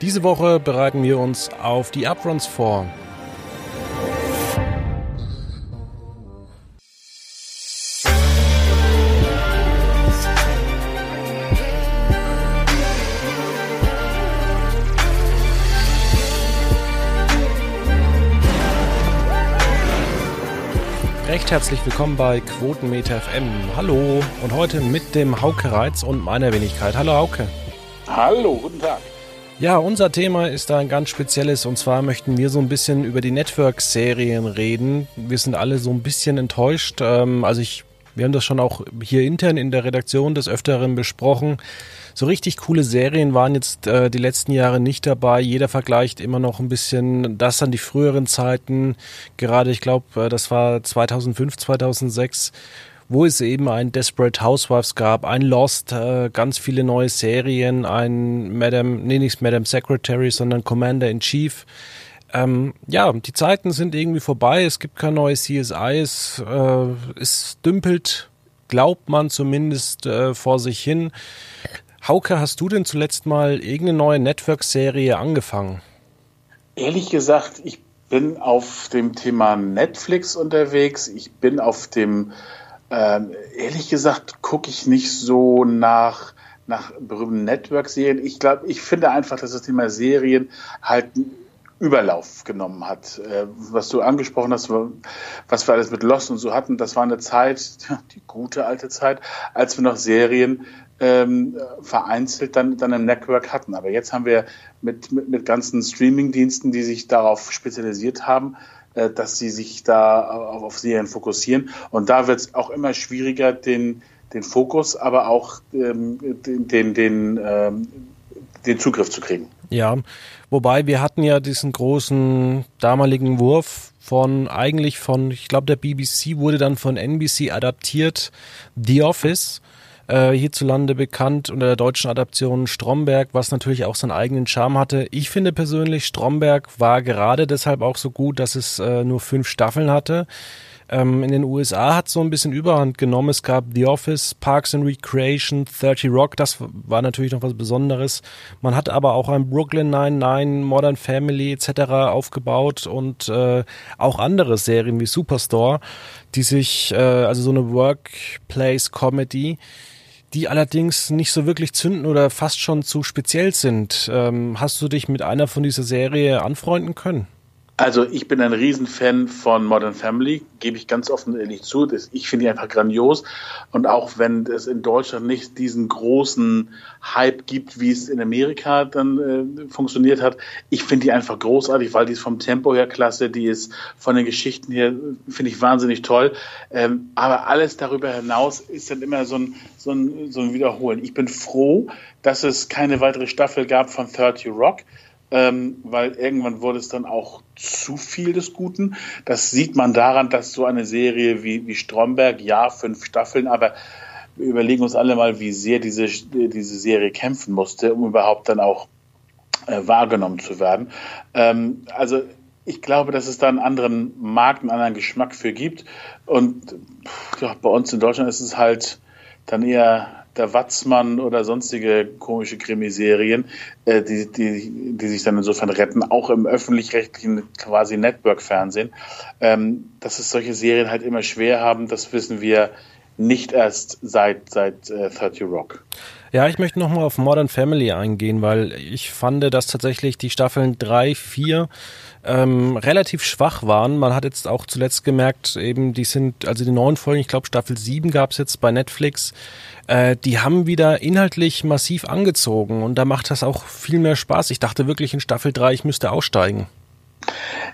Diese Woche bereiten wir uns auf die Upruns vor. Recht herzlich willkommen bei Quotenmeter FM. Hallo und heute mit dem Hauke Reitz und meiner Wenigkeit. Hallo Hauke. Hallo, guten Tag. Ja, unser Thema ist ein ganz spezielles und zwar möchten wir so ein bisschen über die Network-Serien reden. Wir sind alle so ein bisschen enttäuscht. Ähm, also ich, wir haben das schon auch hier intern in der Redaktion des Öfteren besprochen. So richtig coole Serien waren jetzt äh, die letzten Jahre nicht dabei. Jeder vergleicht immer noch ein bisschen das an die früheren Zeiten. Gerade, ich glaube, äh, das war 2005, 2006 wo es eben ein Desperate Housewives gab, ein Lost, äh, ganz viele neue Serien, ein Madame, nee, nicht Madame Secretary, sondern Commander in Chief. Ähm, ja, die Zeiten sind irgendwie vorbei, es gibt kein neues CSI, es, äh, es dümpelt, glaubt man zumindest äh, vor sich hin. Hauke, hast du denn zuletzt mal irgendeine neue Network-Serie angefangen? Ehrlich gesagt, ich bin auf dem Thema Netflix unterwegs. Ich bin auf dem ähm, ehrlich gesagt gucke ich nicht so nach nach berühmten Network-Serien. Ich glaube, ich finde einfach, dass das Thema Serien halt Überlauf genommen hat. Äh, was du angesprochen hast, was wir alles mit Lost und so hatten, das war eine Zeit, die gute alte Zeit, als wir noch Serien ähm, vereinzelt dann, dann im Network hatten. Aber jetzt haben wir mit, mit, mit ganzen Streaming-Diensten, die sich darauf spezialisiert haben, dass sie sich da auf Serien fokussieren. Und da wird es auch immer schwieriger, den, den Fokus, aber auch ähm, den, den, den, ähm, den Zugriff zu kriegen. Ja, wobei wir hatten ja diesen großen damaligen Wurf von eigentlich von, ich glaube, der BBC wurde dann von NBC adaptiert, The Office äh, hierzulande bekannt unter der deutschen Adaption Stromberg, was natürlich auch seinen eigenen Charme hatte. Ich finde persönlich, Stromberg war gerade deshalb auch so gut, dass es äh, nur fünf Staffeln hatte. Ähm, in den USA hat so ein bisschen Überhand genommen. Es gab The Office, Parks and Recreation, 30 Rock, das war natürlich noch was Besonderes. Man hat aber auch ein Brooklyn Nine-Nine, Modern Family etc. aufgebaut und äh, auch andere Serien wie Superstore, die sich, äh, also so eine Workplace-Comedy, die allerdings nicht so wirklich zünden oder fast schon zu speziell sind. Ähm, hast du dich mit einer von dieser Serie anfreunden können? Also ich bin ein Riesenfan von Modern Family, gebe ich ganz offen und ehrlich zu. Ich finde die einfach grandios. Und auch wenn es in Deutschland nicht diesen großen Hype gibt, wie es in Amerika dann äh, funktioniert hat, ich finde die einfach großartig, weil die ist vom Tempo her klasse, die ist von den Geschichten her, finde ich wahnsinnig toll. Ähm, aber alles darüber hinaus ist dann immer so ein, so, ein, so ein Wiederholen. Ich bin froh, dass es keine weitere Staffel gab von 30 Rock ähm, weil irgendwann wurde es dann auch zu viel des Guten. Das sieht man daran, dass so eine Serie wie, wie Stromberg, ja, fünf Staffeln, aber wir überlegen uns alle mal, wie sehr diese, diese Serie kämpfen musste, um überhaupt dann auch äh, wahrgenommen zu werden. Ähm, also ich glaube, dass es da einen anderen Markt, einen anderen Geschmack für gibt. Und ja, bei uns in Deutschland ist es halt dann eher der Watzmann oder sonstige komische Krimiserien, äh, die, die, die sich dann insofern retten, auch im öffentlich-rechtlichen quasi Network-Fernsehen. Ähm, dass es solche Serien halt immer schwer haben, das wissen wir nicht erst seit, seit äh, 30 Rock. Ja, ich möchte nochmal auf Modern Family eingehen, weil ich fand, dass tatsächlich die Staffeln drei, vier ähm, relativ schwach waren. Man hat jetzt auch zuletzt gemerkt, eben die sind, also die neuen Folgen, ich glaube Staffel sieben gab es jetzt bei Netflix, äh, die haben wieder inhaltlich massiv angezogen und da macht das auch viel mehr Spaß. Ich dachte wirklich in Staffel drei, ich müsste aussteigen.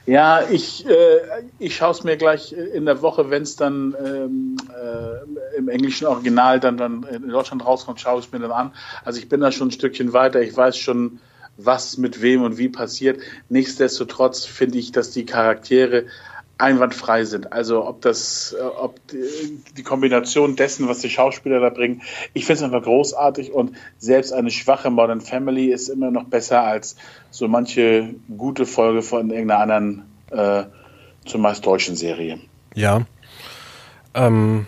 Ja, ich, äh, ich schaue es mir gleich in der Woche, wenn es dann ähm, äh, im englischen Original dann, dann in Deutschland rauskommt, schaue ich mir dann an. Also ich bin da schon ein Stückchen weiter. Ich weiß schon, was mit wem und wie passiert. Nichtsdestotrotz finde ich, dass die Charaktere einwandfrei sind. Also ob das, äh, ob die Kombination dessen, was die Schauspieler da bringen, ich finde es einfach großartig und selbst eine schwache Modern Family ist immer noch besser als so manche gute Folge von irgendeiner anderen, äh, zumeist deutschen Serie. Ja. Ähm,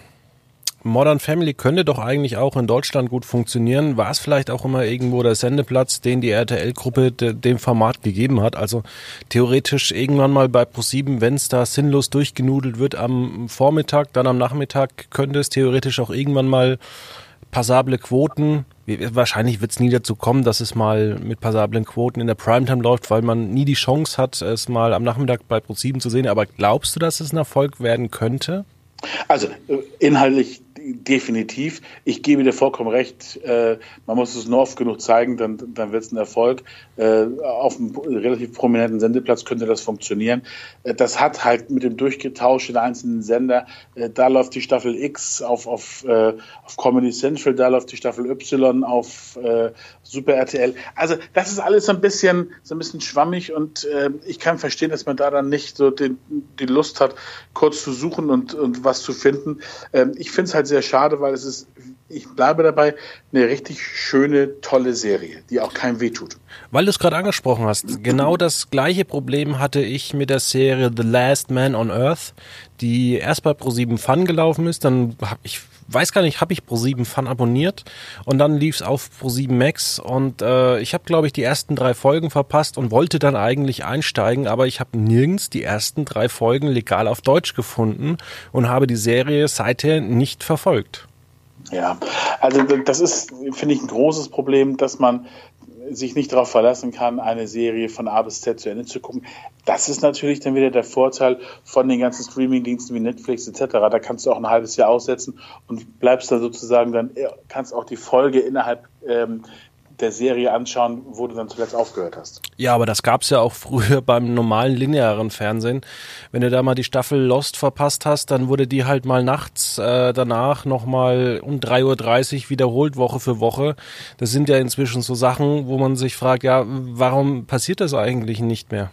Modern Family könnte doch eigentlich auch in Deutschland gut funktionieren. War es vielleicht auch immer irgendwo der Sendeplatz, den die RTL-Gruppe de, dem Format gegeben hat? Also theoretisch irgendwann mal bei Pro7, wenn es da sinnlos durchgenudelt wird am Vormittag, dann am Nachmittag könnte es theoretisch auch irgendwann mal passable Quoten. Wahrscheinlich wird es nie dazu kommen, dass es mal mit passablen Quoten in der Primetime läuft, weil man nie die Chance hat, es mal am Nachmittag bei Pro7 zu sehen. Aber glaubst du, dass es ein Erfolg werden könnte? Also äh, inhaltlich definitiv. Ich gebe dir vollkommen recht. Äh, man muss es nur oft genug zeigen, dann, dann wird es ein Erfolg. Äh, auf einem relativ prominenten Sendeplatz könnte das funktionieren. Äh, das hat halt mit dem Durchgetausch der einzelnen Sender. Äh, da läuft die Staffel X auf, auf, äh, auf Comedy Central, da läuft die Staffel Y auf äh, Super RTL. Also das ist alles so ein bisschen, so ein bisschen schwammig und ich kann verstehen, dass man da dann nicht so den, die Lust hat, kurz zu suchen und, und was zu finden. Ähm, ich finde es halt sehr schade, weil es ist, ich bleibe dabei, eine richtig schöne, tolle Serie, die auch keinem wehtut. Weil du es gerade angesprochen hast, genau das gleiche Problem hatte ich mit der Serie The Last Man on Earth, die erst bei Pro7 Fun gelaufen ist, dann habe ich weiß gar nicht, habe ich Pro7 Fun abonniert und dann lief es auf Pro7 Max und äh, ich habe glaube ich die ersten drei Folgen verpasst und wollte dann eigentlich einsteigen, aber ich habe nirgends die ersten drei Folgen legal auf Deutsch gefunden und habe die Serie seither nicht verfolgt. Ja, also das ist, finde ich, ein großes Problem, dass man sich nicht darauf verlassen kann, eine Serie von A bis Z zu Ende zu gucken. Das ist natürlich dann wieder der Vorteil von den ganzen Streaming-Diensten wie Netflix etc. Da kannst du auch ein halbes Jahr aussetzen und bleibst dann sozusagen dann, kannst auch die Folge innerhalb ähm, der Serie anschauen, wo du dann zuletzt aufgehört hast. Ja, aber das gab's ja auch früher beim normalen linearen Fernsehen. Wenn du da mal die Staffel Lost verpasst hast, dann wurde die halt mal nachts äh, danach nochmal um 3.30 Uhr wiederholt, Woche für Woche. Das sind ja inzwischen so Sachen, wo man sich fragt, ja, warum passiert das eigentlich nicht mehr?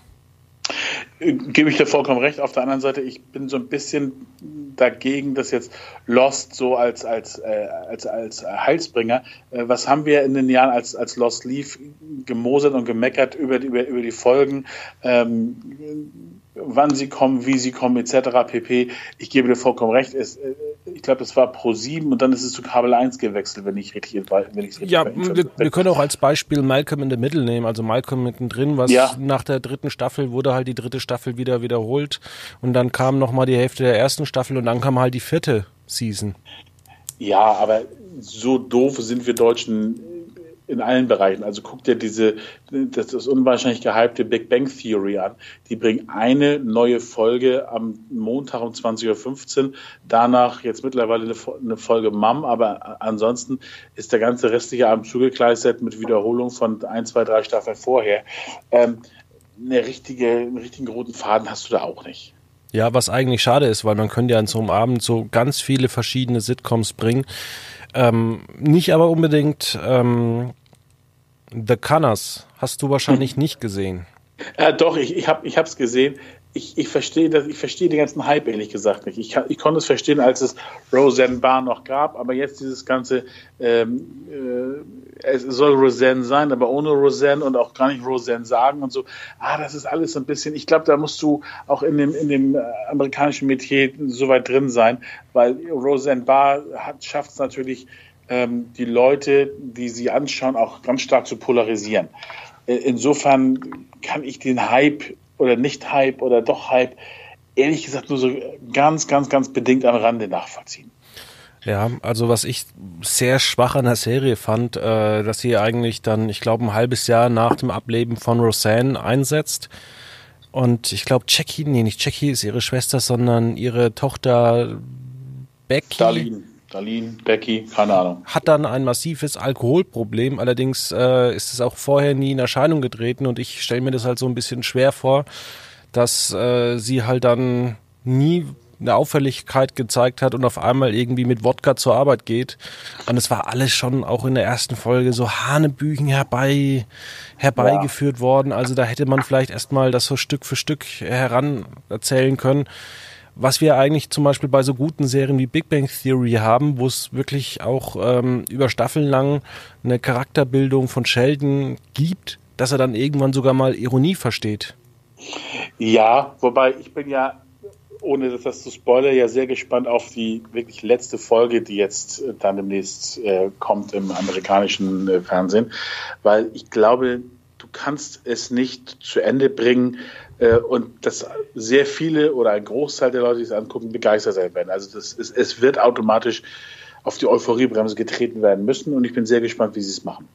Gebe ich dir vollkommen recht. Auf der anderen Seite, ich bin so ein bisschen dagegen, dass jetzt Lost so als, als, äh, als, als Heilsbringer, äh, was haben wir in den Jahren als, als Lost lief, gemosert und gemeckert über, über, über die Folgen, ähm, wann sie kommen, wie sie kommen, etc. pp. Ich gebe dir vollkommen recht. Es, äh, glaube, das war Pro 7 und dann ist es zu Kabel 1 gewechselt, wenn ich richtig, wenn ich Ja, wir, wir, können auch als Beispiel Malcolm in the Middle nehmen, also Malcolm mittendrin, was ja. nach der dritten Staffel wurde halt die dritte Staffel wieder wiederholt und dann kam nochmal die Hälfte der ersten Staffel und dann kam halt die vierte Season. Ja, aber so doof sind wir Deutschen in allen Bereichen. Also guck dir diese, das ist unwahrscheinlich gehypte Big Bang Theory an. Die bringen eine neue Folge am Montag um 20.15 Uhr. Danach jetzt mittlerweile eine, Folge Mom, aber ansonsten ist der ganze restliche Abend zugekleistert mit Wiederholung von ein, zwei, drei Staffeln vorher. Ähm, eine richtige, einen richtigen roten Faden hast du da auch nicht. Ja, was eigentlich schade ist, weil man könnte ja in so einem Abend so ganz viele verschiedene Sitcoms bringen. Ähm, nicht aber unbedingt ähm, The Cunners hast du wahrscheinlich hm. nicht gesehen. Äh, doch, ich, ich habe es gesehen. Ich, ich verstehe das, ich verstehe den ganzen Hype ehrlich gesagt nicht. Ich, ich konnte es verstehen, als es Roseanne Barr noch gab, aber jetzt dieses ganze, ähm, äh, es soll Roseanne sein, aber ohne Roseanne und auch gar nicht Roseanne sagen und so. Ah, das ist alles so ein bisschen. Ich glaube, da musst du auch in dem in dem äh, amerikanischen Metier so weit drin sein, weil Roseanne Barr schafft es natürlich ähm, die Leute, die sie anschauen, auch ganz stark zu polarisieren. Äh, insofern kann ich den Hype oder nicht Hype oder doch Hype ehrlich gesagt nur so ganz, ganz, ganz bedingt am Rande nachvollziehen. Ja, also was ich sehr schwach an der Serie fand, äh, dass sie eigentlich dann, ich glaube, ein halbes Jahr nach dem Ableben von Roseanne einsetzt. Und ich glaube, Jackie, nee, nicht Jackie ist ihre Schwester, sondern ihre Tochter Becky. Darlene. Darlene, Becky, keine Ahnung. Hat dann ein massives Alkoholproblem, allerdings äh, ist es auch vorher nie in Erscheinung getreten und ich stelle mir das halt so ein bisschen schwer vor, dass äh, sie halt dann nie eine Auffälligkeit gezeigt hat und auf einmal irgendwie mit Wodka zur Arbeit geht. Und es war alles schon auch in der ersten Folge so Hanebüchen herbei, herbeigeführt ja. worden. Also da hätte man vielleicht erstmal das so Stück für Stück heran erzählen können was wir eigentlich zum Beispiel bei so guten Serien wie Big Bang Theory haben, wo es wirklich auch ähm, über Staffeln lang eine Charakterbildung von Sheldon gibt, dass er dann irgendwann sogar mal Ironie versteht. Ja, wobei ich bin ja ohne dass das zu spoilern, ja sehr gespannt auf die wirklich letzte Folge, die jetzt äh, dann demnächst äh, kommt im amerikanischen äh, Fernsehen, weil ich glaube, du kannst es nicht zu Ende bringen und dass sehr viele oder ein Großteil der Leute, die es angucken, begeistert sein werden. Also das ist, es wird automatisch auf die Euphoriebremse getreten werden müssen und ich bin sehr gespannt, wie sie es machen.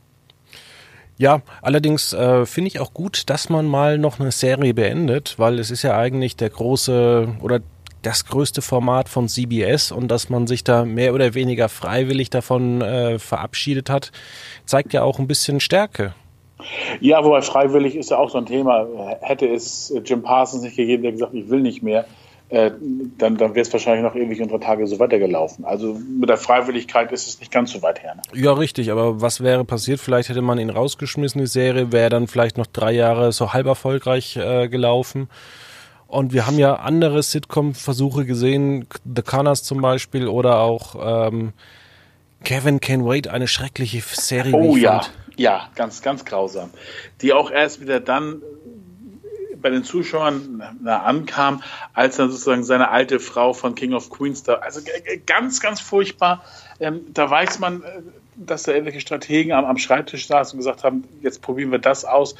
Ja, allerdings äh, finde ich auch gut, dass man mal noch eine Serie beendet, weil es ist ja eigentlich der große oder das größte Format von CBS und dass man sich da mehr oder weniger freiwillig davon äh, verabschiedet hat, zeigt ja auch ein bisschen Stärke. Ja, wobei freiwillig ist ja auch so ein Thema. Hätte es Jim Parsons nicht gegeben, der gesagt, ich will nicht mehr, äh, dann, dann wäre es wahrscheinlich noch ewig unsere Tage so weitergelaufen. Also mit der Freiwilligkeit ist es nicht ganz so weit her. Ne? Ja, richtig, aber was wäre passiert? Vielleicht hätte man ihn rausgeschmissen, die Serie wäre dann vielleicht noch drei Jahre so halb erfolgreich äh, gelaufen. Und wir haben ja andere Sitcom-Versuche gesehen, The Connors zum Beispiel oder auch ähm, Kevin Can Wait, eine schreckliche Serie. Oh ja, fand. Ja, ganz, ganz grausam. Die auch erst wieder dann bei den Zuschauern na, ankam, als dann sozusagen seine alte Frau von King of Queens da, also ganz, ganz furchtbar. Ähm, da weiß man, äh, dass da irgendwelche Strategen am, am Schreibtisch saßen und gesagt haben, jetzt probieren wir das aus.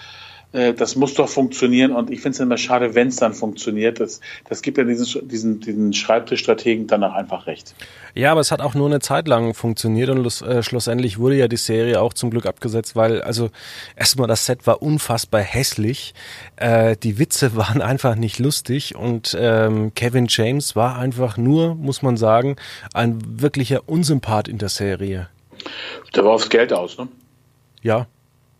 Äh, das muss doch funktionieren und ich finde es immer schade, wenn es dann funktioniert. Das, das gibt ja diesen, diesen, diesen Schreibtischstrategen dann auch einfach recht. Ja, aber es hat auch nur eine Zeit lang funktioniert und äh, schlussendlich wurde ja die Serie auch zum Glück abgesetzt, weil also erstmal das Set war unfassbar hässlich, äh, die Witze waren einfach nicht lustig und ähm, Kevin James war einfach nur, muss man sagen, ein wirklicher Unsympath in der Serie. Der war aufs Geld aus, ne? Ja,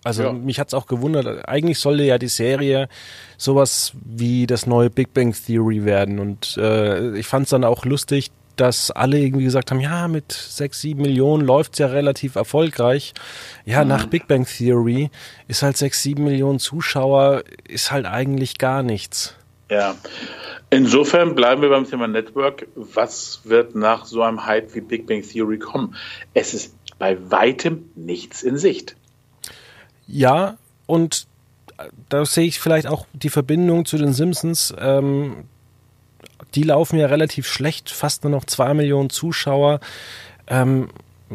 also ja. mich hat's auch gewundert. Eigentlich sollte ja die Serie sowas wie das neue Big Bang Theory werden. Und äh, ich fand's dann auch lustig, dass alle irgendwie gesagt haben, ja, mit sechs, sieben Millionen läuft's ja relativ erfolgreich. Ja, mhm. nach Big Bang Theory ist halt sechs, sieben Millionen Zuschauer, ist halt eigentlich gar nichts. Ja. Insofern bleiben wir beim Thema Network. Was wird nach so einem Hype wie Big Bang Theory kommen? Es ist bei weitem nichts in Sicht. Ja, und da sehe ich vielleicht auch die Verbindung zu den Simpsons. Ähm, die laufen ja relativ schlecht, fast nur noch zwei Millionen Zuschauer. Ähm,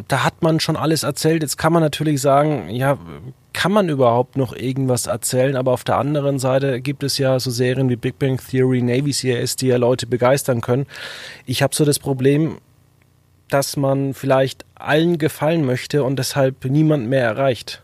da hat man schon alles erzählt. Jetzt kann man natürlich sagen, ja, kann man überhaupt noch irgendwas erzählen? Aber auf der anderen Seite gibt es ja so Serien wie Big Bang Theory, Navy CRS, die ja Leute begeistern können. Ich habe so das Problem, dass man vielleicht allen gefallen möchte und deshalb niemand mehr erreicht.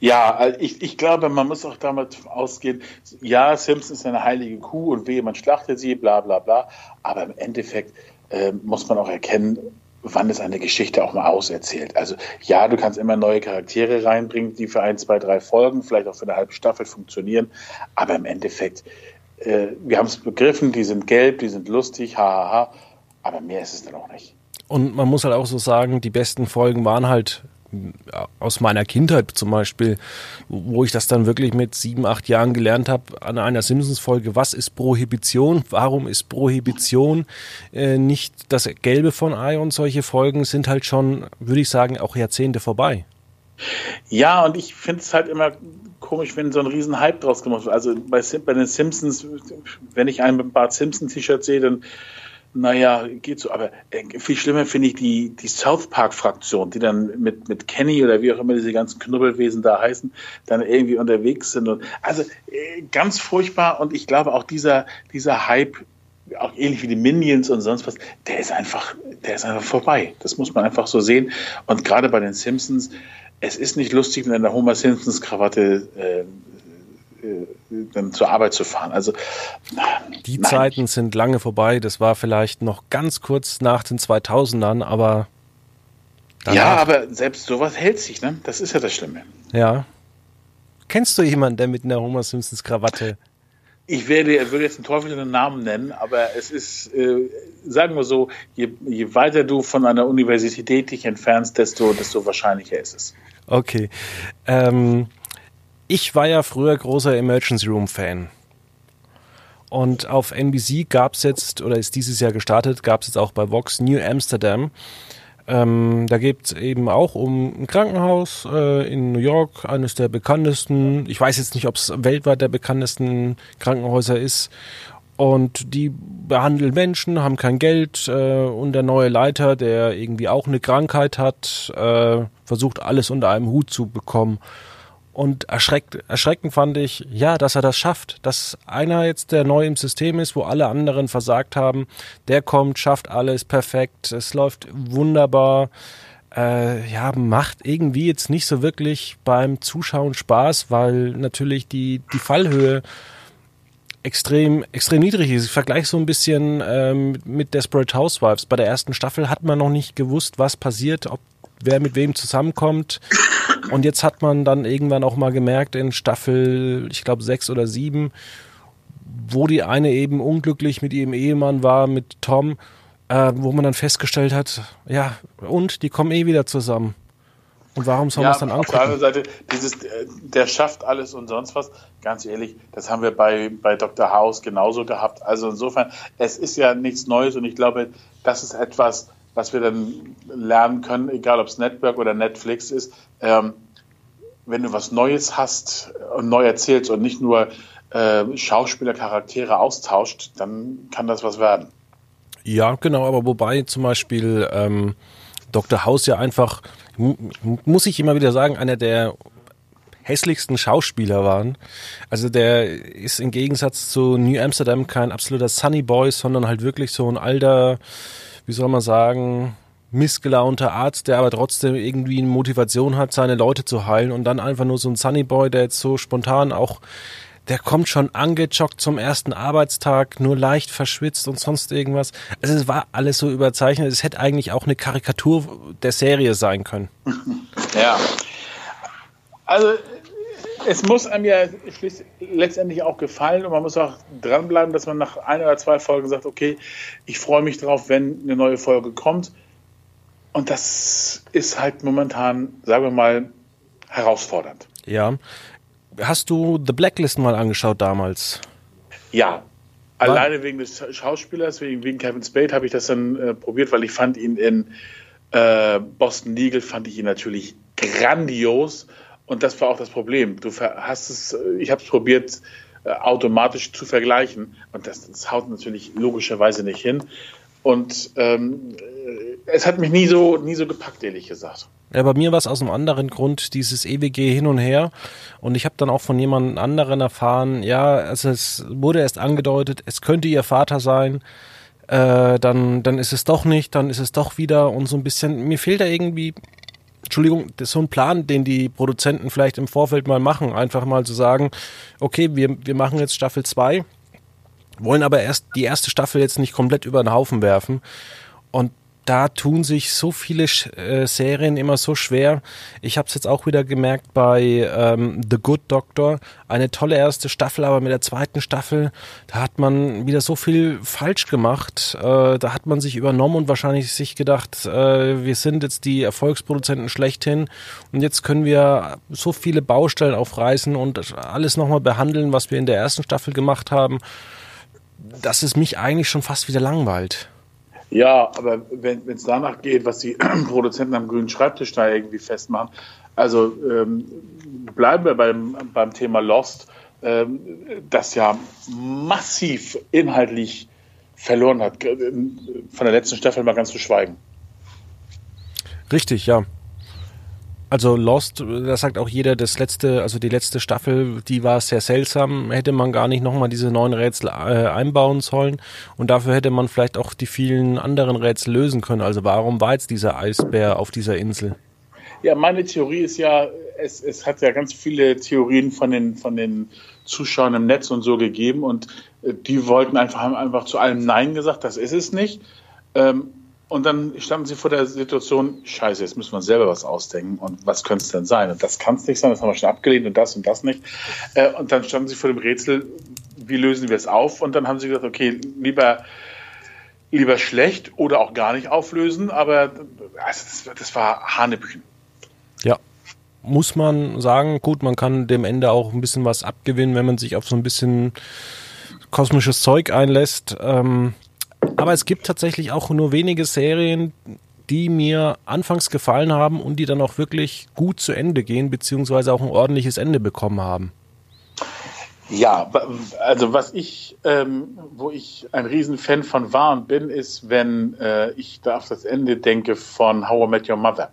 Ja, also ich, ich glaube, man muss auch damit ausgehen, ja, Simpsons ist eine heilige Kuh und wehe, man schlachtet sie, bla bla bla. Aber im Endeffekt äh, muss man auch erkennen, wann es eine Geschichte auch mal auserzählt. Also ja, du kannst immer neue Charaktere reinbringen, die für ein, zwei, drei Folgen, vielleicht auch für eine halbe Staffel funktionieren. Aber im Endeffekt, äh, wir haben es begriffen, die sind gelb, die sind lustig, hahaha. Aber mehr ist es dann auch nicht. Und man muss halt auch so sagen, die besten Folgen waren halt aus meiner Kindheit zum Beispiel, wo ich das dann wirklich mit sieben, acht Jahren gelernt habe, an einer Simpsons-Folge, was ist Prohibition, warum ist Prohibition äh, nicht das Gelbe von Ei und solche Folgen sind halt schon, würde ich sagen, auch Jahrzehnte vorbei. Ja, und ich finde es halt immer komisch, wenn so ein riesen Hype draus gemacht wird. Also bei, bei den Simpsons, wenn ich ein Bart Simpson-T-Shirt sehe, dann naja, geht so. Aber äh, viel schlimmer finde ich die, die South Park-Fraktion, die dann mit, mit Kenny oder wie auch immer diese ganzen Knubbelwesen da heißen, dann irgendwie unterwegs sind. Und, also äh, ganz furchtbar. Und ich glaube auch dieser, dieser Hype, auch ähnlich wie die Minions und sonst was, der ist einfach, der ist einfach vorbei. Das muss man einfach so sehen. Und gerade bei den Simpsons, es ist nicht lustig, mit einer Homer Simpsons Krawatte äh, dann zur Arbeit zu fahren. Also die nein. Zeiten sind lange vorbei. Das war vielleicht noch ganz kurz nach den 2000ern, aber ja, aber selbst sowas hält sich. Ne, das ist ja das Schlimme. Ja. Kennst du jemanden, der mit einer Homer Simpsons Krawatte? Ich werde, würde jetzt einen Teufel einen Namen nennen, aber es ist, äh, sagen wir so, je, je, weiter du von einer Universität dich entfernst, desto, desto wahrscheinlicher ist es. Okay. Ähm, ich war ja früher großer Emergency Room Fan. Und auf NBC gab es jetzt, oder ist dieses Jahr gestartet, gab es jetzt auch bei Vox New Amsterdam. Ähm, da geht es eben auch um ein Krankenhaus äh, in New York, eines der bekanntesten, ich weiß jetzt nicht, ob es weltweit der bekanntesten Krankenhäuser ist. und die behandeln Menschen, haben kein Geld äh, und der neue Leiter, der irgendwie auch eine Krankheit hat, äh, versucht alles unter einem Hut zu bekommen. Und erschreckt, erschreckend fand ich, ja, dass er das schafft, dass einer jetzt, der neu im System ist, wo alle anderen versagt haben, der kommt, schafft alles perfekt, es läuft wunderbar, äh, ja, macht irgendwie jetzt nicht so wirklich beim Zuschauen Spaß, weil natürlich die, die Fallhöhe extrem, extrem niedrig ist. Ich vergleiche so ein bisschen ähm, mit Desperate Housewives. Bei der ersten Staffel hat man noch nicht gewusst, was passiert, ob wer mit wem zusammenkommt. Und jetzt hat man dann irgendwann auch mal gemerkt in Staffel, ich glaube sechs oder sieben, wo die eine eben unglücklich mit ihrem Ehemann war, mit Tom, äh, wo man dann festgestellt hat, ja, und die kommen eh wieder zusammen. Und warum soll ja, man es dann angucken? Auf der anderen Seite, dieses, äh, der schafft alles und sonst was, ganz ehrlich, das haben wir bei, bei Dr. House genauso gehabt. Also insofern, es ist ja nichts Neues und ich glaube, das ist etwas, was wir dann lernen können, egal ob es Network oder Netflix ist. Ähm, wenn du was Neues hast und neu erzählst und nicht nur äh, Schauspielercharaktere austauscht, dann kann das was werden. Ja, genau, aber wobei zum Beispiel ähm, Dr. House ja einfach muss ich immer wieder sagen, einer der hässlichsten Schauspieler waren. Also der ist im Gegensatz zu New Amsterdam kein absoluter Sunny Boy, sondern halt wirklich so ein alter, wie soll man sagen, missgelaunter Arzt, der aber trotzdem irgendwie eine Motivation hat, seine Leute zu heilen und dann einfach nur so ein Sunny Boy, der jetzt so spontan auch der kommt schon angejoggt zum ersten Arbeitstag, nur leicht verschwitzt und sonst irgendwas. Also es war alles so überzeichnet. Es hätte eigentlich auch eine Karikatur der Serie sein können. Ja. Also es muss einem ja letztendlich auch gefallen und man muss auch dranbleiben, dass man nach ein oder zwei Folgen sagt, okay, ich freue mich drauf, wenn eine neue Folge kommt. Und das ist halt momentan, sagen wir mal, herausfordernd. Ja, Hast du The Blacklist mal angeschaut damals? Ja. Alleine wegen des Schauspielers, wegen, wegen Kevin Spade habe ich das dann äh, probiert, weil ich fand ihn in äh, Boston Legal, fand ich ihn natürlich grandios. Und das war auch das Problem. Du hast es, äh, ich habe es probiert, äh, automatisch zu vergleichen. Und das, das haut natürlich logischerweise nicht hin. Und ähm, äh, es hat mich nie so, nie so gepackt, ehrlich gesagt. Ja, bei mir war es aus einem anderen Grund, dieses ewige Hin und Her. Und ich habe dann auch von jemand anderen erfahren, ja, also es wurde erst angedeutet, es könnte ihr Vater sein. Äh, dann, dann ist es doch nicht, dann ist es doch wieder und so ein bisschen, mir fehlt da irgendwie, Entschuldigung, das ist so ein Plan, den die Produzenten vielleicht im Vorfeld mal machen. Einfach mal zu sagen, okay, wir, wir machen jetzt Staffel 2, wollen aber erst die erste Staffel jetzt nicht komplett über den Haufen werfen. Und da tun sich so viele äh, Serien immer so schwer. Ich habe es jetzt auch wieder gemerkt bei ähm, The Good Doctor. Eine tolle erste Staffel, aber mit der zweiten Staffel, da hat man wieder so viel falsch gemacht. Äh, da hat man sich übernommen und wahrscheinlich sich gedacht, äh, wir sind jetzt die Erfolgsproduzenten schlechthin und jetzt können wir so viele Baustellen aufreißen und alles nochmal behandeln, was wir in der ersten Staffel gemacht haben, dass es mich eigentlich schon fast wieder langweilt. Ja, aber wenn es danach geht, was die Produzenten am grünen Schreibtisch da irgendwie festmachen, also ähm, bleiben wir beim, beim Thema Lost, ähm, das ja massiv inhaltlich verloren hat. Von der letzten Staffel mal ganz zu schweigen. Richtig, ja. Also Lost, da sagt auch jeder, das letzte, also die letzte Staffel, die war sehr seltsam, hätte man gar nicht nochmal diese neuen Rätsel äh, einbauen sollen und dafür hätte man vielleicht auch die vielen anderen Rätsel lösen können. Also warum war jetzt dieser Eisbär auf dieser Insel? Ja, meine Theorie ist ja, es, es hat ja ganz viele Theorien von den, von den Zuschauern im Netz und so gegeben und äh, die wollten einfach, haben einfach zu allem Nein gesagt, das ist es nicht. Ähm, und dann standen sie vor der Situation, scheiße, jetzt müssen wir uns selber was ausdenken. Und was könnte es denn sein? Und das kann es nicht sein, das haben wir schon abgelehnt und das und das nicht. Äh, und dann standen sie vor dem Rätsel, wie lösen wir es auf? Und dann haben sie gesagt, okay, lieber, lieber schlecht oder auch gar nicht auflösen. Aber also das, das war Hanebüchen. Ja, muss man sagen, gut, man kann dem Ende auch ein bisschen was abgewinnen, wenn man sich auf so ein bisschen kosmisches Zeug einlässt. Ähm, aber es gibt tatsächlich auch nur wenige Serien, die mir anfangs gefallen haben und die dann auch wirklich gut zu Ende gehen, beziehungsweise auch ein ordentliches Ende bekommen haben. Ja, also was ich, ähm, wo ich ein Riesenfan von war und bin, ist, wenn äh, ich da auf das Ende denke von How I Met Your Mother.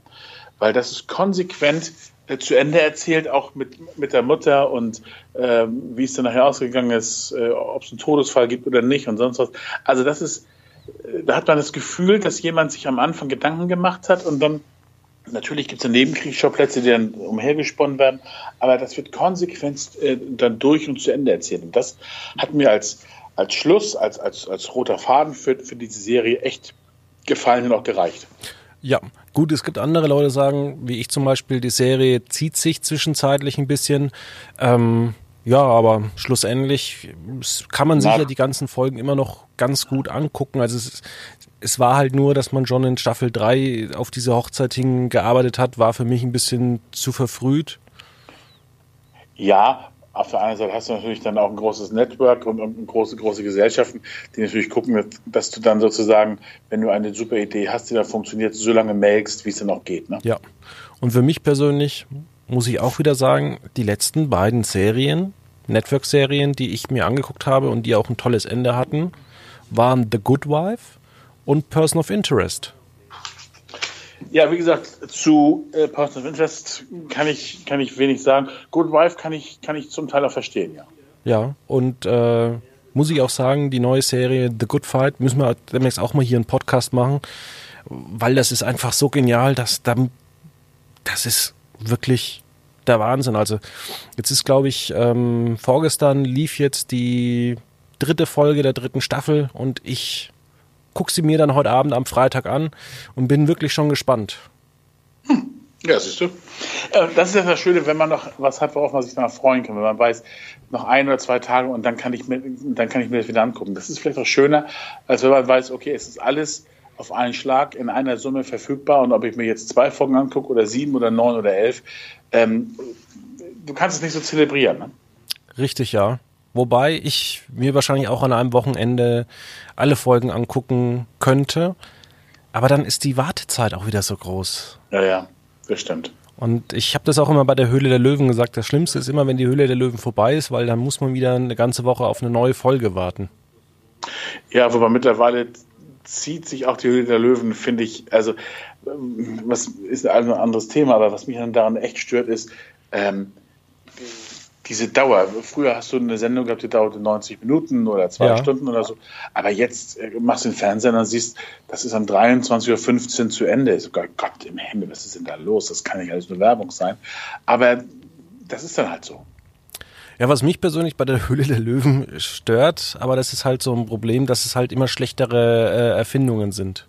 Weil das ist konsequent zu Ende erzählt, auch mit, mit der Mutter und äh, wie es dann nachher ausgegangen ist, äh, ob es einen Todesfall gibt oder nicht und sonst was. Also das ist, äh, da hat man das Gefühl, dass jemand sich am Anfang Gedanken gemacht hat und dann Natürlich gibt es Nebenkriegsschauplätze, die dann umhergesponnen werden, aber das wird konsequent äh, dann durch und zu Ende erzählt. Und das hat mir als, als Schluss, als, als, als roter Faden für, für diese Serie echt gefallen und auch gereicht. Ja, gut, es gibt andere Leute, die sagen, wie ich zum Beispiel, die Serie zieht sich zwischenzeitlich ein bisschen. Ähm, ja, aber schlussendlich kann man sich ja die ganzen Folgen immer noch ganz gut angucken. Also es, es war halt nur, dass man schon in Staffel 3 auf diese Hochzeit hingearbeitet hat, war für mich ein bisschen zu verfrüht. Ja, auf der einen Seite hast du natürlich dann auch ein großes Network und, und große, große Gesellschaften, die natürlich gucken, dass du dann sozusagen, wenn du eine super Idee hast, die da funktioniert, so lange melkst, wie es dann auch geht. Ne? Ja. Und für mich persönlich muss ich auch wieder sagen, die letzten beiden Serien, Network-Serien, die ich mir angeguckt habe und die auch ein tolles Ende hatten, waren The Good Wife und Person of Interest. Ja, wie gesagt, zu äh, Person of Interest kann ich, kann ich wenig sagen. Good Wife kann ich, kann ich zum Teil auch verstehen, ja. Ja, und äh, muss ich auch sagen, die neue Serie The Good Fight müssen wir demnächst auch mal hier einen Podcast machen, weil das ist einfach so genial, dass dann, das ist wirklich der Wahnsinn. Also jetzt ist, glaube ich, ähm, vorgestern lief jetzt die dritte Folge der dritten Staffel und ich gucke sie mir dann heute Abend am Freitag an und bin wirklich schon gespannt. Hm. Ja, siehst du. Äh, das ist ja das Schöne, wenn man noch was hat, worauf man sich dann freuen kann. Wenn man weiß, noch ein oder zwei Tage und dann kann ich mir, dann kann ich mir das wieder angucken. Das ist vielleicht auch schöner, als wenn man weiß, okay, es ist alles auf einen Schlag in einer Summe verfügbar und ob ich mir jetzt zwei Folgen angucke oder sieben oder neun oder elf, ähm, du kannst es nicht so zelebrieren. Ne? Richtig, ja. Wobei ich mir wahrscheinlich auch an einem Wochenende alle Folgen angucken könnte. Aber dann ist die Wartezeit auch wieder so groß. Ja, ja, das stimmt. Und ich habe das auch immer bei der Höhle der Löwen gesagt. Das Schlimmste ist immer, wenn die Höhle der Löwen vorbei ist, weil dann muss man wieder eine ganze Woche auf eine neue Folge warten. Ja, wobei mittlerweile zieht sich auch die Höhle der Löwen, finde ich, also was ist ein anderes Thema, aber was mich dann daran echt stört, ist, ähm, diese Dauer. Früher hast du eine Sendung gehabt, die dauerte 90 Minuten oder zwei ja. Stunden oder so. Aber jetzt äh, machst du den Fernseher und siehst, das ist um 23.15 Uhr zu Ende. Ich so, Gott im Himmel, was ist denn da los? Das kann nicht alles nur Werbung sein. Aber das ist dann halt so. Ja, was mich persönlich bei der Höhle der Löwen stört, aber das ist halt so ein Problem, dass es halt immer schlechtere äh, Erfindungen sind.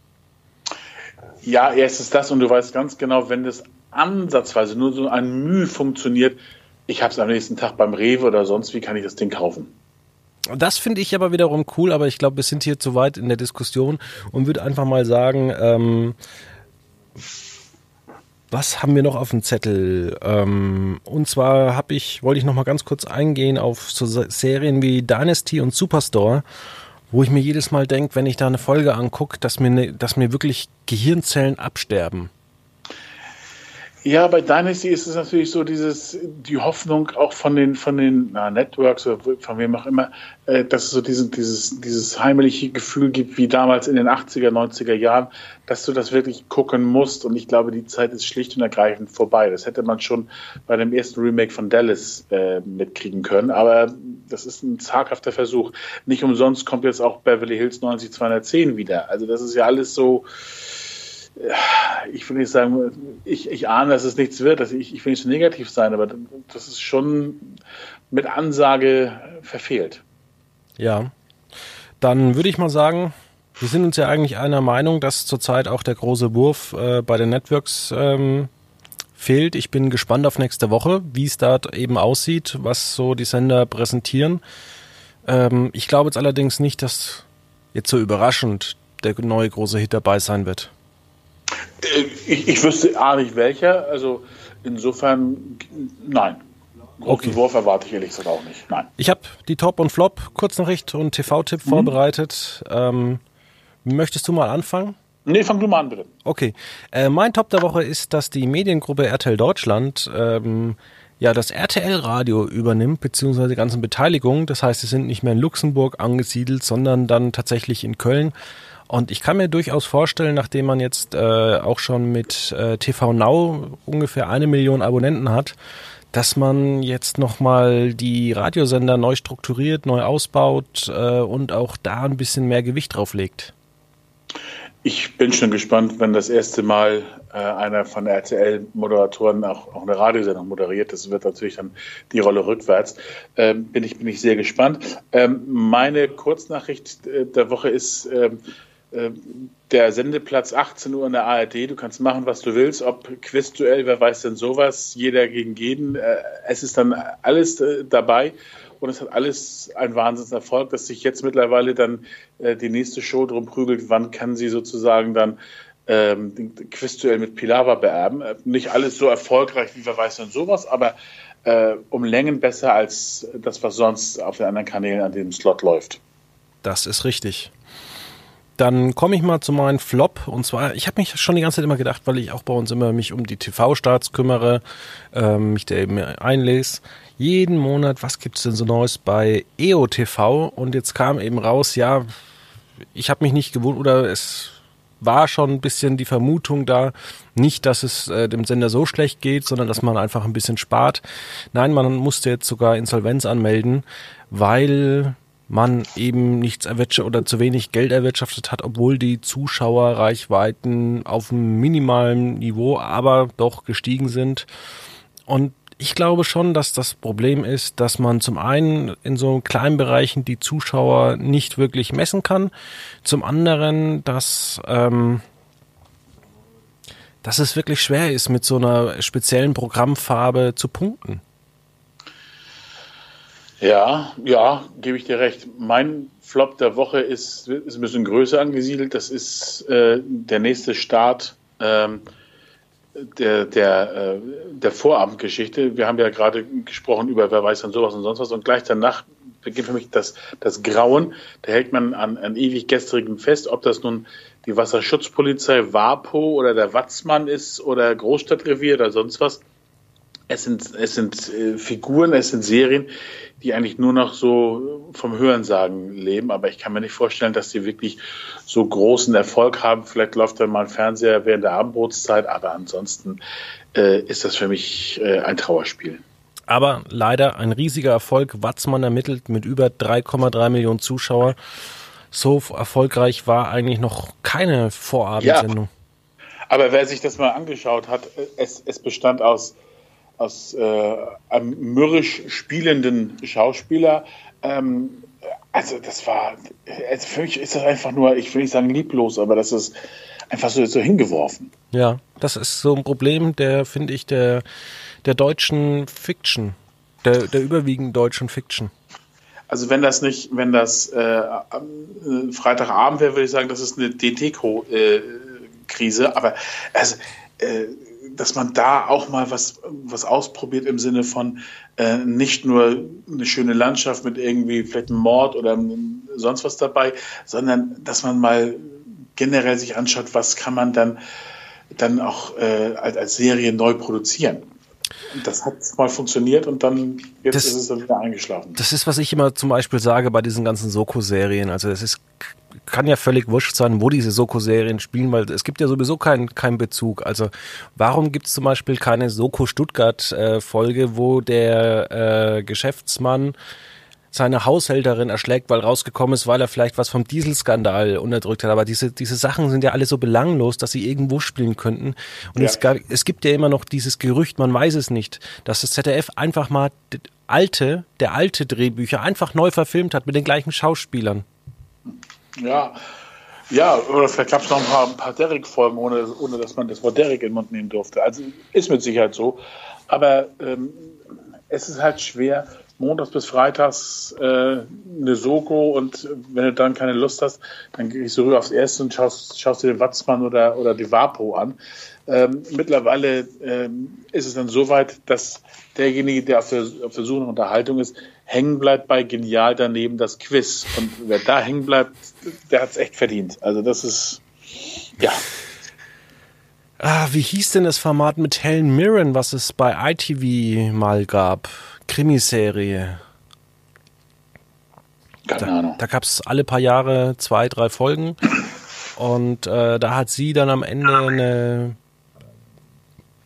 Ja, erst ist das und du weißt ganz genau, wenn das ansatzweise nur so ein Mühe funktioniert, ich habe es am nächsten Tag beim Rewe oder sonst wie kann ich das Ding kaufen. Das finde ich aber wiederum cool, aber ich glaube, wir sind hier zu weit in der Diskussion und würde einfach mal sagen, ähm, was haben wir noch auf dem Zettel? Ähm, und zwar habe ich, wollte ich noch mal ganz kurz eingehen auf so Serien wie Dynasty und Superstore, wo ich mir jedes Mal denke, wenn ich da eine Folge angucke, dass mir, ne, dass mir wirklich Gehirnzellen absterben. Ja, bei Dynasty ist es natürlich so dieses, die Hoffnung auch von den, von den na, Networks oder von wem auch immer, äh, dass es so diesen, dieses, dieses heimliche Gefühl gibt, wie damals in den 80er, 90er Jahren, dass du das wirklich gucken musst. Und ich glaube, die Zeit ist schlicht und ergreifend vorbei. Das hätte man schon bei dem ersten Remake von Dallas äh, mitkriegen können. Aber das ist ein zaghafter Versuch. Nicht umsonst kommt jetzt auch Beverly Hills 90210 wieder. Also das ist ja alles so, ich will nicht sagen, ich, ich ahne, dass es nichts wird, dass ich, ich will nicht so negativ sein, aber das ist schon mit Ansage verfehlt. Ja, dann würde ich mal sagen, wir sind uns ja eigentlich einer Meinung, dass zurzeit auch der große Wurf äh, bei den Networks ähm, fehlt. Ich bin gespannt auf nächste Woche, wie es da eben aussieht, was so die Sender präsentieren. Ähm, ich glaube jetzt allerdings nicht, dass jetzt so überraschend der neue große Hit dabei sein wird. Äh, ich, ich wüsste A nicht welcher, also insofern nein. Großen okay. Wurf erwarte ich ehrlich gesagt auch nicht. Nein. Ich habe die Top und Flop, Kurznachricht und TV-Tipp mhm. vorbereitet. Ähm, möchtest du mal anfangen? Nee, fang du mal an, bitte. Okay. Äh, mein Top der Woche ist, dass die Mediengruppe RTL Deutschland ähm, ja das RTL-Radio übernimmt, beziehungsweise die ganzen Beteiligungen. Das heißt, sie sind nicht mehr in Luxemburg angesiedelt, sondern dann tatsächlich in Köln. Und ich kann mir durchaus vorstellen, nachdem man jetzt äh, auch schon mit äh, TV Now ungefähr eine Million Abonnenten hat, dass man jetzt nochmal die Radiosender neu strukturiert, neu ausbaut äh, und auch da ein bisschen mehr Gewicht drauf legt. Ich bin schon gespannt, wenn das erste Mal äh, einer von RTL-Moderatoren auch, auch eine Radiosendung moderiert. Das wird natürlich dann die Rolle rückwärts. Ähm, bin, ich, bin ich sehr gespannt. Ähm, meine Kurznachricht äh, der Woche ist ähm, äh, der Sendeplatz 18 Uhr in der ARD. Du kannst machen, was du willst, ob Quizduell, wer weiß denn sowas, jeder gegen jeden. Äh, es ist dann alles äh, dabei. Und es hat alles ein Wahnsinnserfolg, dass sich jetzt mittlerweile dann äh, die nächste Show drum prügelt, wann kann sie sozusagen dann ähm, Quizduell mit Pilava beerben. Nicht alles so erfolgreich, wie wer weiß denn sowas, aber äh, um Längen besser als das, was sonst auf den anderen Kanälen an dem Slot läuft. Das ist richtig. Dann komme ich mal zu meinem Flop. Und zwar, ich habe mich schon die ganze Zeit immer gedacht, weil ich auch bei uns immer mich um die TV-Starts kümmere, ähm, mich da eben einlese. Jeden Monat, was gibt's denn so Neues bei EOTV? Und jetzt kam eben raus, ja, ich habe mich nicht gewundert, oder es war schon ein bisschen die Vermutung da, nicht, dass es äh, dem Sender so schlecht geht, sondern dass man einfach ein bisschen spart. Nein, man musste jetzt sogar Insolvenz anmelden, weil man eben nichts erwirtschaftet oder zu wenig Geld erwirtschaftet hat, obwohl die Zuschauerreichweiten auf einem minimalen Niveau aber doch gestiegen sind. Und ich glaube schon, dass das Problem ist, dass man zum einen in so kleinen Bereichen die Zuschauer nicht wirklich messen kann, zum anderen, dass ähm, dass es wirklich schwer ist, mit so einer speziellen Programmfarbe zu punkten. Ja, ja, gebe ich dir recht. Mein Flop der Woche ist, ist ein bisschen größer angesiedelt. Das ist äh, der nächste Start ähm, der, der, äh, der Vorabendgeschichte. Wir haben ja gerade gesprochen über wer weiß dann sowas und sonst was. Und gleich danach beginnt für mich das, das Grauen. Da hält man an, an ewig gestrigem fest, ob das nun die Wasserschutzpolizei WAPO oder der Watzmann ist oder Großstadtrevier oder sonst was. Es sind, es sind äh, Figuren, es sind Serien, die eigentlich nur noch so vom Hörensagen leben. Aber ich kann mir nicht vorstellen, dass die wirklich so großen Erfolg haben. Vielleicht läuft dann mal ein Fernseher während der Abendbrotszeit, aber ansonsten äh, ist das für mich äh, ein Trauerspiel. Aber leider ein riesiger Erfolg. Watzmann ermittelt mit über 3,3 Millionen Zuschauer. So erfolgreich war eigentlich noch keine Vorabendsendung. Ja, aber wer sich das mal angeschaut hat, es, es bestand aus aus äh, einem mürrisch spielenden Schauspieler. Ähm, also das war, also für mich ist das einfach nur, ich will nicht sagen lieblos, aber das ist einfach so, so hingeworfen. Ja, das ist so ein Problem, der finde ich der der deutschen Fiction, der der überwiegend deutschen Fiction. Also wenn das nicht, wenn das äh, äh Freitagabend wäre, würde ich sagen, das ist eine DT-Krise. Äh, aber also äh, dass man da auch mal was, was ausprobiert im Sinne von äh, nicht nur eine schöne Landschaft mit irgendwie vielleicht einem Mord oder sonst was dabei, sondern dass man mal generell sich anschaut, was kann man dann, dann auch äh, als, als Serie neu produzieren. Das hat mal funktioniert und dann jetzt das, ist es dann wieder eingeschlafen. Das ist, was ich immer zum Beispiel sage bei diesen ganzen Soko-Serien. Also es ist kann ja völlig wurscht sein, wo diese Soko-Serien spielen, weil es gibt ja sowieso keinen keinen Bezug. Also warum gibt es zum Beispiel keine Soko Stuttgart-Folge, äh, wo der äh, Geschäftsmann seine Haushälterin erschlägt, weil rausgekommen ist, weil er vielleicht was vom Dieselskandal unterdrückt hat. Aber diese, diese Sachen sind ja alle so belanglos, dass sie irgendwo spielen könnten. Und ja. es, gab, es gibt ja immer noch dieses Gerücht, man weiß es nicht, dass das ZDF einfach mal alte, der alte Drehbücher einfach neu verfilmt hat mit den gleichen Schauspielern. Ja, ja, oder vielleicht gab es noch ein paar, paar Derrick-Folgen, ohne, ohne dass man das Wort Derrick in den Mund nehmen durfte. Also ist mit Sicherheit so. Aber ähm, es ist halt schwer, montags bis freitags äh, eine Soko und wenn du dann keine Lust hast, dann gehst du rüber aufs Erste und schaust, schaust dir den Watzmann oder, oder die Vapo an. Ähm, mittlerweile ähm, ist es dann so weit, dass derjenige, der auf der, auf der Suche nach Unterhaltung ist, hängen bleibt bei genial daneben das Quiz. Und wer da hängen bleibt, der hat es echt verdient. Also das ist, ja. Ah, wie hieß denn das Format mit Helen Mirren, was es bei ITV mal gab? Krimiserie. Keine da, Ahnung. Da gab es alle paar Jahre zwei, drei Folgen. Und äh, da hat sie dann am Ende eine,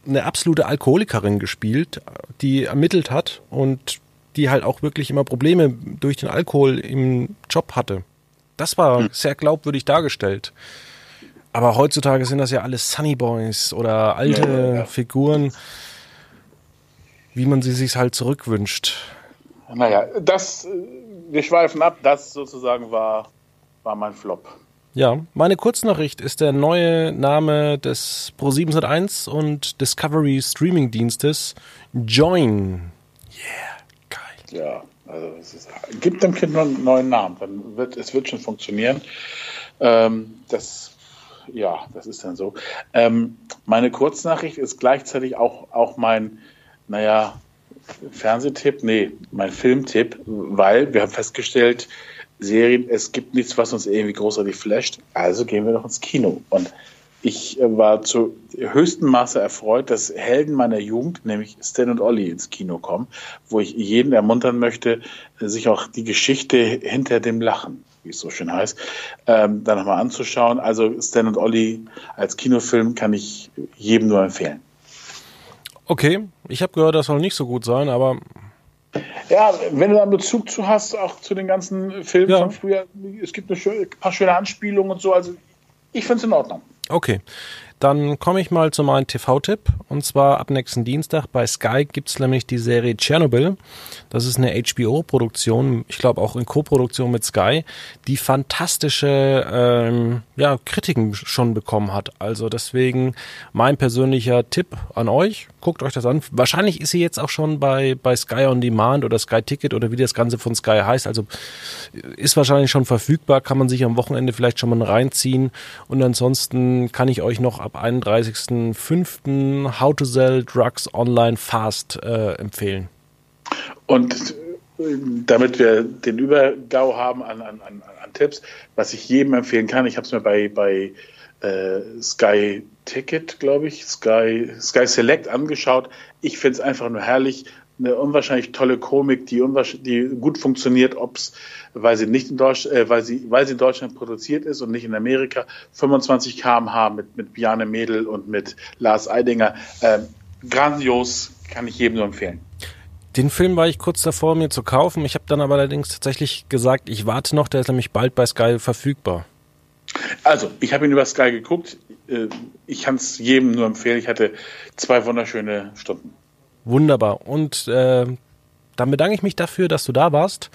eine absolute Alkoholikerin gespielt, die ermittelt hat und die halt auch wirklich immer Probleme durch den Alkohol im Job hatte. Das war hm. sehr glaubwürdig dargestellt. Aber heutzutage sind das ja alles Sunny Boys oder alte ja, ja. Figuren, wie man sie sich halt zurückwünscht. Naja, das, wir schweifen ab, das sozusagen war, war mein Flop. Ja, meine Kurznachricht ist der neue Name des Pro701 und Discovery Streaming Dienstes Join. Yeah, geil. Ja, also ist, gibt dem Kind noch einen neuen Namen, dann wird es wird schon funktionieren. Ähm, das ja, das ist dann so. Ähm, meine Kurznachricht ist gleichzeitig auch, auch mein, naja, Fernsehtipp, nee, mein Filmtipp, weil wir haben festgestellt, Serien, es gibt nichts, was uns irgendwie großartig flasht, also gehen wir doch ins Kino. Und ich äh, war zu höchstem Maße erfreut, dass Helden meiner Jugend, nämlich Stan und Olli, ins Kino kommen, wo ich jeden ermuntern möchte, sich auch die Geschichte hinter dem Lachen, wie es so schön heißt, ähm, da nochmal anzuschauen. Also Stan und Olli als Kinofilm kann ich jedem nur empfehlen. Okay, ich habe gehört, das soll nicht so gut sein, aber ja, wenn du da einen Bezug zu hast, auch zu den ganzen Filmen ja. von früher, es gibt ein paar schöne Anspielungen und so, also ich finde es in Ordnung. Okay. Dann komme ich mal zu meinem TV-Tipp. Und zwar ab nächsten Dienstag bei Sky gibt es nämlich die Serie Chernobyl. Das ist eine HBO-Produktion, ich glaube auch in Co-Produktion mit Sky, die fantastische ähm, ja, Kritiken schon bekommen hat. Also deswegen mein persönlicher Tipp an euch. Guckt euch das an. Wahrscheinlich ist sie jetzt auch schon bei, bei Sky On Demand oder Sky Ticket oder wie das Ganze von Sky heißt. Also ist wahrscheinlich schon verfügbar, kann man sich am Wochenende vielleicht schon mal reinziehen. Und ansonsten kann ich euch noch ab 31.05. How to Sell Drugs Online Fast äh, empfehlen. Und äh, damit wir den Übergau haben an, an, an, an Tipps, was ich jedem empfehlen kann, ich habe es mir bei, bei äh, Sky Ticket, glaube ich, Sky, Sky Select angeschaut. Ich finde es einfach nur herrlich. Eine unwahrscheinlich tolle Komik, die, die gut funktioniert, ob es, weil sie nicht in Deutsch, äh, weil sie, weil sie in Deutschland produziert ist und nicht in Amerika. 25 km/h mit, mit Bjane Mädel und mit Lars Eidinger. Äh, grandios, kann ich jedem nur empfehlen. Den Film war ich kurz davor, mir zu kaufen. Ich habe dann aber allerdings tatsächlich gesagt, ich warte noch, der ist nämlich bald bei Sky verfügbar. Also, ich habe ihn über Sky geguckt. Äh, ich kann es jedem nur empfehlen. Ich hatte zwei wunderschöne Stunden. Wunderbar. Und äh, dann bedanke ich mich dafür, dass du da warst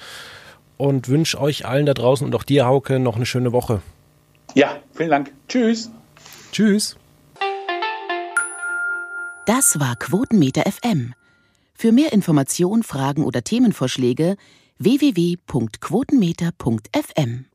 und wünsche euch allen da draußen und auch dir, Hauke, noch eine schöne Woche. Ja, vielen Dank. Tschüss. Tschüss. Das war Quotenmeter FM. Für mehr Informationen, Fragen oder Themenvorschläge www.quotenmeter.fm